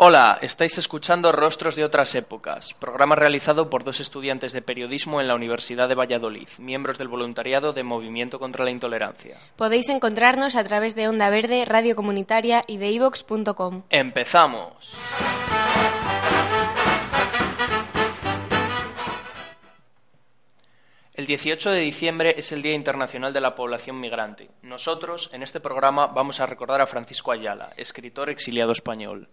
Hola, estáis escuchando Rostros de otras épocas, programa realizado por dos estudiantes de periodismo en la Universidad de Valladolid, miembros del voluntariado de Movimiento contra la Intolerancia. Podéis encontrarnos a través de Onda Verde, Radio Comunitaria y de ivox.com. ¡Empezamos! El 18 de diciembre es el Día Internacional de la Población Migrante. Nosotros, en este programa, vamos a recordar a Francisco Ayala, escritor exiliado español.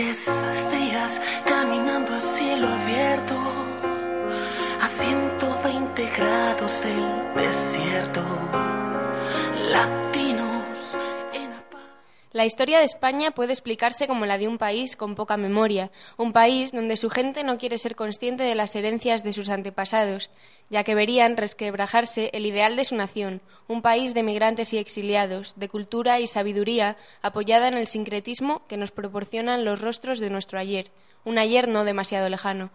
Tres días caminando a cielo abierto, a 120 grados el desierto, la. La historia de España puede explicarse como la de un país con poca memoria, un país donde su gente no quiere ser consciente de las herencias de sus antepasados, ya que verían resquebrajarse el ideal de su nación, un país de migrantes y exiliados, de cultura y sabiduría apoyada en el sincretismo que nos proporcionan los rostros de nuestro ayer, un ayer no demasiado lejano.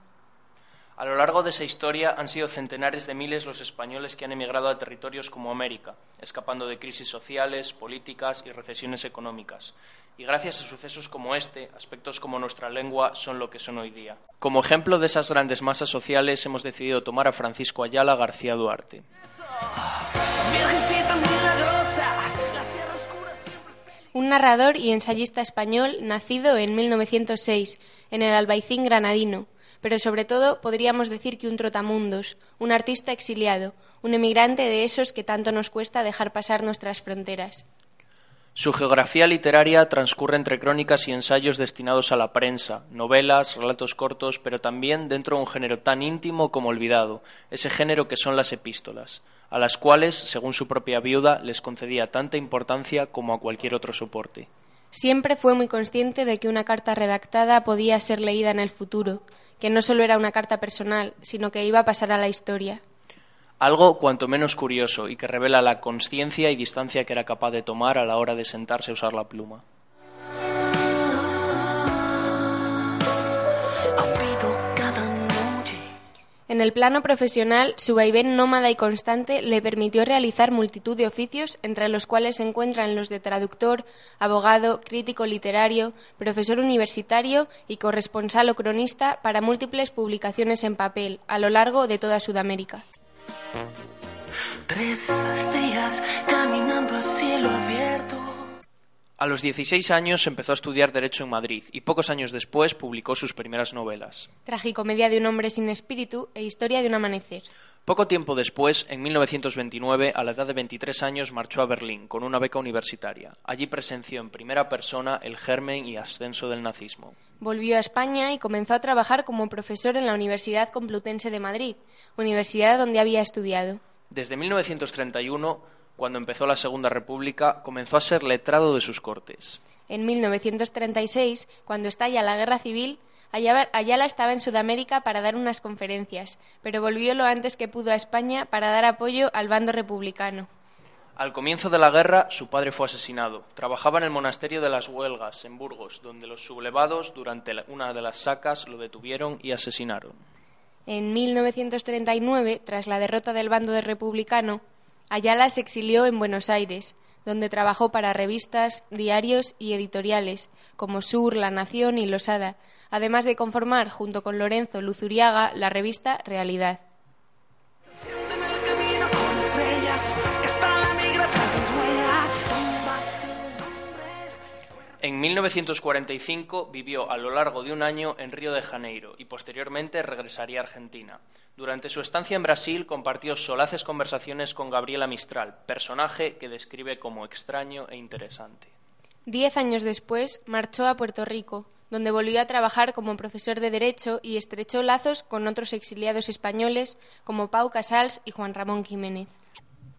A lo largo de esa historia han sido centenares de miles los españoles que han emigrado a territorios como América, escapando de crisis sociales, políticas y recesiones económicas. Y gracias a sucesos como este, aspectos como nuestra lengua son lo que son hoy día. Como ejemplo de esas grandes masas sociales hemos decidido tomar a Francisco Ayala García Duarte. Un narrador y ensayista español nacido en 1906 en el Albaicín granadino, pero sobre todo podríamos decir que un trotamundos, un artista exiliado, un emigrante de esos que tanto nos cuesta dejar pasar nuestras fronteras. Su geografía literaria transcurre entre crónicas y ensayos destinados a la prensa, novelas, relatos cortos, pero también dentro de un género tan íntimo como olvidado, ese género que son las epístolas, a las cuales, según su propia viuda, les concedía tanta importancia como a cualquier otro soporte. Siempre fue muy consciente de que una carta redactada podía ser leída en el futuro, que no solo era una carta personal, sino que iba a pasar a la historia. Algo cuanto menos curioso y que revela la conciencia y distancia que era capaz de tomar a la hora de sentarse a usar la pluma. En el plano profesional, su vaivén nómada y constante le permitió realizar multitud de oficios, entre los cuales se encuentran los de traductor, abogado, crítico literario, profesor universitario y corresponsal o cronista para múltiples publicaciones en papel a lo largo de toda Sudamérica. Tres días caminando. A los 16 años empezó a estudiar Derecho en Madrid y pocos años después publicó sus primeras novelas. Tragicomedia de un hombre sin espíritu e historia de un amanecer. Poco tiempo después, en 1929, a la edad de 23 años, marchó a Berlín con una beca universitaria. Allí presenció en primera persona el germen y ascenso del nazismo. Volvió a España y comenzó a trabajar como profesor en la Universidad Complutense de Madrid, universidad donde había estudiado. Desde 1931, cuando empezó la Segunda República, comenzó a ser letrado de sus cortes. En 1936, cuando estalla la guerra civil, Ayala estaba en Sudamérica para dar unas conferencias, pero volvió lo antes que pudo a España para dar apoyo al bando republicano. Al comienzo de la guerra, su padre fue asesinado. Trabajaba en el monasterio de las Huelgas, en Burgos, donde los sublevados, durante una de las sacas, lo detuvieron y asesinaron. En 1939, tras la derrota del bando de republicano, Ayala se exilió en Buenos Aires, donde trabajó para revistas, diarios y editoriales como Sur, La Nación y Losada, además de conformar, junto con Lorenzo Luzuriaga, la revista Realidad. En 1945 vivió a lo largo de un año en Río de Janeiro y posteriormente regresaría a Argentina. Durante su estancia en Brasil compartió solaces conversaciones con Gabriela Mistral, personaje que describe como extraño e interesante. Diez años después marchó a Puerto Rico, donde volvió a trabajar como profesor de Derecho y estrechó lazos con otros exiliados españoles como Pau Casals y Juan Ramón Jiménez.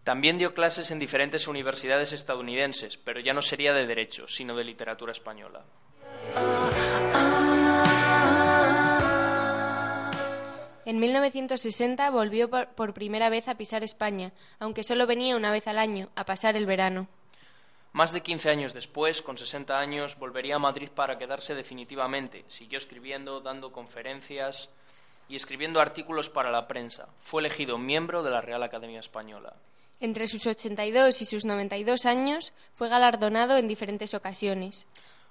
También dio clases en diferentes universidades estadounidenses, pero ya no sería de Derecho, sino de Literatura Española. En 1960 volvió por, primera vez a pisar España, aunque solo venía una vez al año, a pasar el verano. Más de 15 años después, con 60 años, volvería a Madrid para quedarse definitivamente. Siguió escribiendo, dando conferencias y escribiendo artículos para la prensa. Fue elegido miembro de la Real Academia Española. Entre sus 82 y sus 92 años fue galardonado en diferentes ocasiones.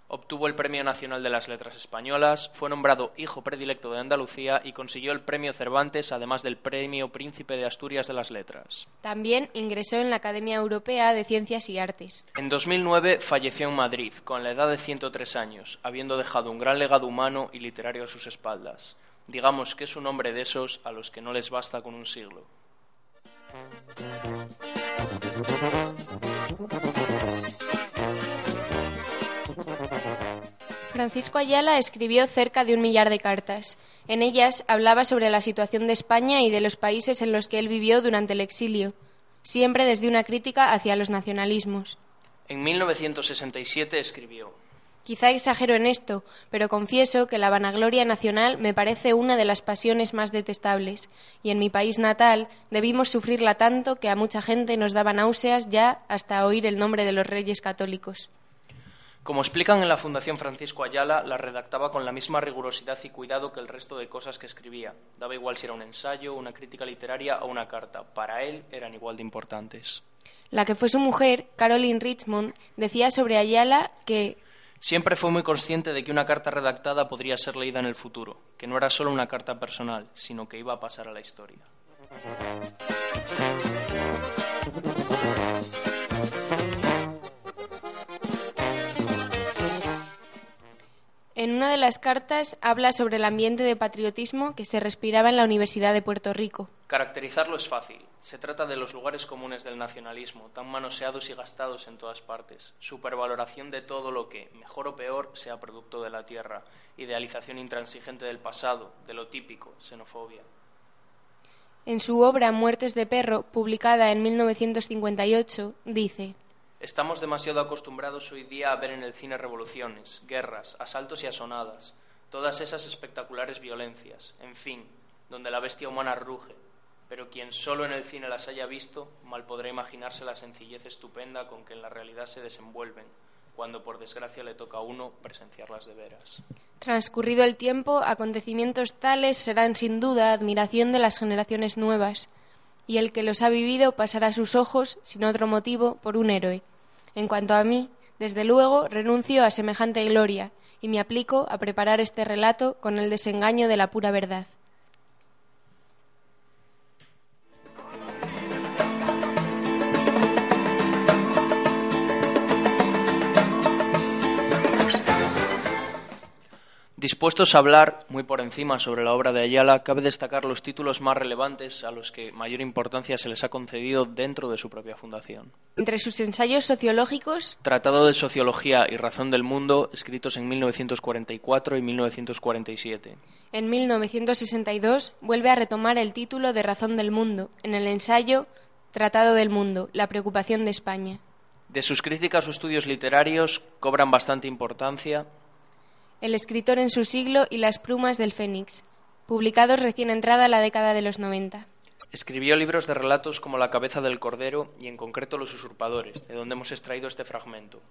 Obtuvo el Premio Nacional de las Letras Españolas, fue nombrado Hijo Predilecto de Andalucía y consiguió el Premio Cervantes, además del Premio Príncipe de Asturias de las Letras. También ingresó en la Academia Europea de Ciencias y Artes. En 2009 falleció en Madrid, con la edad de 103 años, habiendo dejado un gran legado humano y literario a sus espaldas. Digamos que es un hombre de esos a los que no les basta con un siglo. Francisco Ayala escribió cerca de un millar de cartas. En ellas hablaba sobre la situación de España y de los países en los que él vivió durante el exilio, siempre desde una crítica hacia los nacionalismos. En 1967 escribió Quizá exagero en esto, pero confieso que la vanagloria nacional me parece una de las pasiones más detestables, y en mi país natal debimos sufrirla tanto que a mucha gente nos daba náuseas ya hasta oír el nombre de los reyes católicos. Como explican en la Fundación Francisco Ayala, la redactaba con la misma rigurosidad y cuidado que el resto de cosas que escribía. Daba igual si era un ensayo, una crítica literaria o una carta. Para él eran igual de importantes. La que fue su mujer, Caroline Richmond, decía sobre Ayala que Siempre fue muy consciente de que una carta redactada podría ser leída en el futuro, que no era solo una carta personal, sino que iba a pasar a la historia. En una de las cartas habla sobre el ambiente de patriotismo que se respiraba en la Universidad de Puerto Rico. Caracterizarlo es fácil. Se trata de los lugares comunes del nacionalismo, tan manoseados y gastados en todas partes. Supervaloración de todo lo que, mejor o peor, sea producto de la tierra. Idealización intransigente del pasado, de lo típico, xenofobia. En su obra Muertes de perro, publicada en 1958, dice Estamos demasiado acostumbrados hoy día a ver en el cine revoluciones, guerras, asaltos y asonadas, todas esas espectaculares violencias, en fin, donde la bestia humana ruge, pero quien solo en el cine las haya visto, mal podrá imaginarse la sencillez estupenda con que en la realidad se desenvuelven, cuando por desgracia le toca a uno presenciarlas de veras. Transcurrido el tiempo, acontecimientos tales serán sin duda admiración de las generaciones nuevas, y el que los ha vivido pasará sus ojos, sin otro motivo, por un héroe. En cuanto a mí, desde luego renuncio a semejante gloria y me aplico a preparar este relato con el desengaño de la pura verdad. Dispuestos a hablar muy por encima sobre la obra de Ayala, cabe destacar los títulos más relevantes a los que mayor importancia se les ha concedido dentro de su propia fundación. Entre sus ensayos sociológicos, Tratado de Sociología y Razón del Mundo, escritos en 1944 y 1947. en 1962, vuelve a retomar el título de Razón del Mundo en el ensayo Tratado del Mundo, la preocupación de España. De sus críticas o estudios literarios cobran bastante importancia El escritor en su siglo y las plumas del Fénix, publicados recién entrada la década de los 90. Escribió libros de relatos como La cabeza del cordero y en concreto Los usurpadores, de donde hemos extraído este fragmento,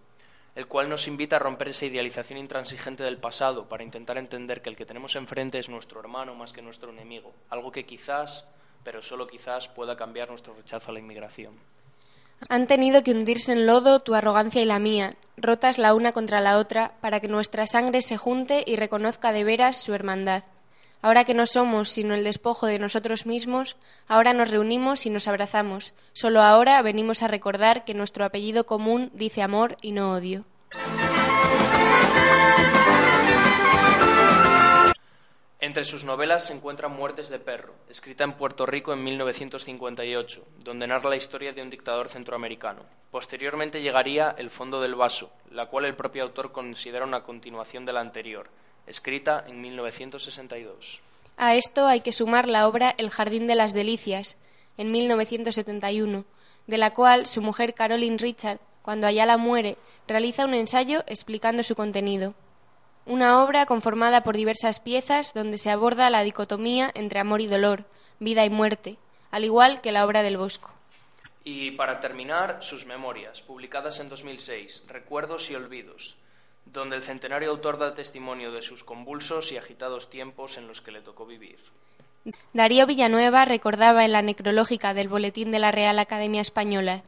el cual nos invita a romper esa idealización intransigente del pasado para intentar entender que el que tenemos enfrente es nuestro hermano más que nuestro enemigo, algo que quizás, pero solo quizás, pueda cambiar nuestro rechazo a la inmigración. Han tenido que hundirse en lodo tu arrogancia y la mía, rotas la una contra la otra, para que nuestra sangre se junte y reconozca de veras su hermandad. Ahora que no somos sino el despojo de nosotros mismos, ahora nos reunimos y nos abrazamos. Solo ahora venimos a recordar que nuestro apellido común dice amor y no odio. Entre sus novelas se encuentran Muertes de Perro, escrita en Puerto Rico en 1958, donde narra la historia de un dictador centroamericano. Posteriormente llegaría El fondo del vaso, la cual el propio autor considera una continuación de la anterior, escrita en 1962. A esto hay que sumar la obra El jardín de las delicias, en 1971, de la cual su mujer Caroline Richard, cuando Ayala muere, realiza un ensayo explicando su contenido. Una obra conformada por diversas piezas donde se aborda la dicotomía entre amor y dolor, vida y muerte, al igual que la obra del Bosco. Y para terminar, sus memorias, publicadas en 2006, Recuerdos y Olvidos, donde el centenario autor da testimonio de sus convulsos y agitados tiempos en los que le tocó vivir. Darío Villanueva recordaba en la necrológica del Boletín de la Real Academia Española.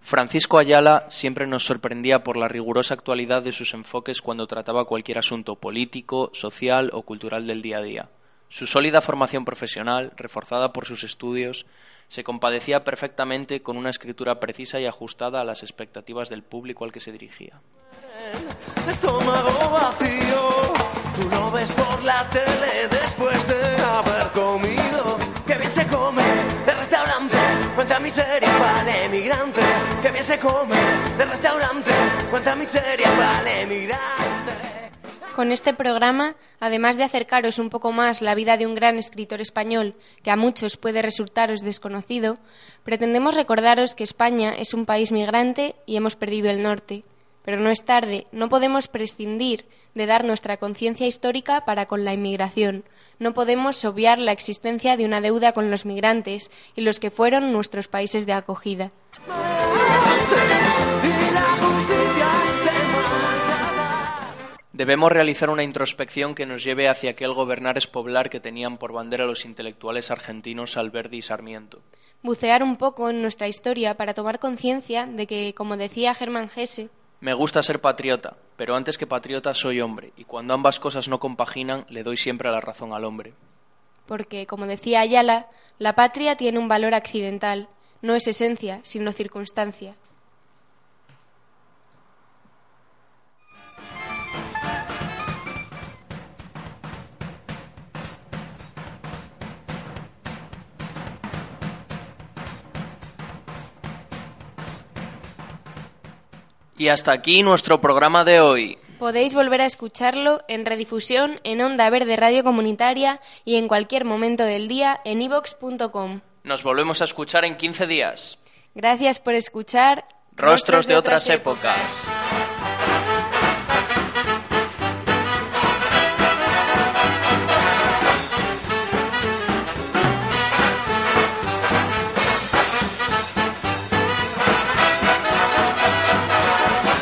Francisco Ayala siempre nos sorprendía por la rigurosa actualidad de sus enfoques cuando trataba cualquier asunto político, social o cultural del día a día. Su sólida formación profesional, reforzada por sus estudios, se compadecía perfectamente con una escritura precisa y ajustada a las expectativas del público al que se dirigía. Estómago vacío, tú ves por la Con este programa, además de acercaros un poco más la vida de un gran escritor español que a muchos puede resultaros desconocido, pretendemos recordaros que España es un país migrante y hemos perdido el norte. Pero no es tarde, no podemos prescindir de dar nuestra conciencia histórica para con la inmigración. No podemos obviar la existencia de una deuda con los migrantes y los que fueron nuestros países de acogida. Debemos realizar una introspección que nos lleve hacia aquel gobernar es poblar que tenían por bandera los intelectuales argentinos Alberdi y Sarmiento. Bucear un poco en nuestra historia para tomar conciencia de que, como decía Germán Hesse, Me gusta ser patriota, pero antes que patriota soy hombre, y cuando ambas cosas no compaginan, le doy siempre la razón al hombre. porque, como decía Ayala, la patria tiene un valor accidental, no es esencia, sino circunstancia. Y hasta aquí nuestro programa de hoy. Podéis volver a escucharlo en redifusión en Onda Verde Radio Comunitaria y en cualquier momento del día en ivox.com. Nos volvemos a escuchar en 15 días. Gracias por escuchar Rostros de otras épocas.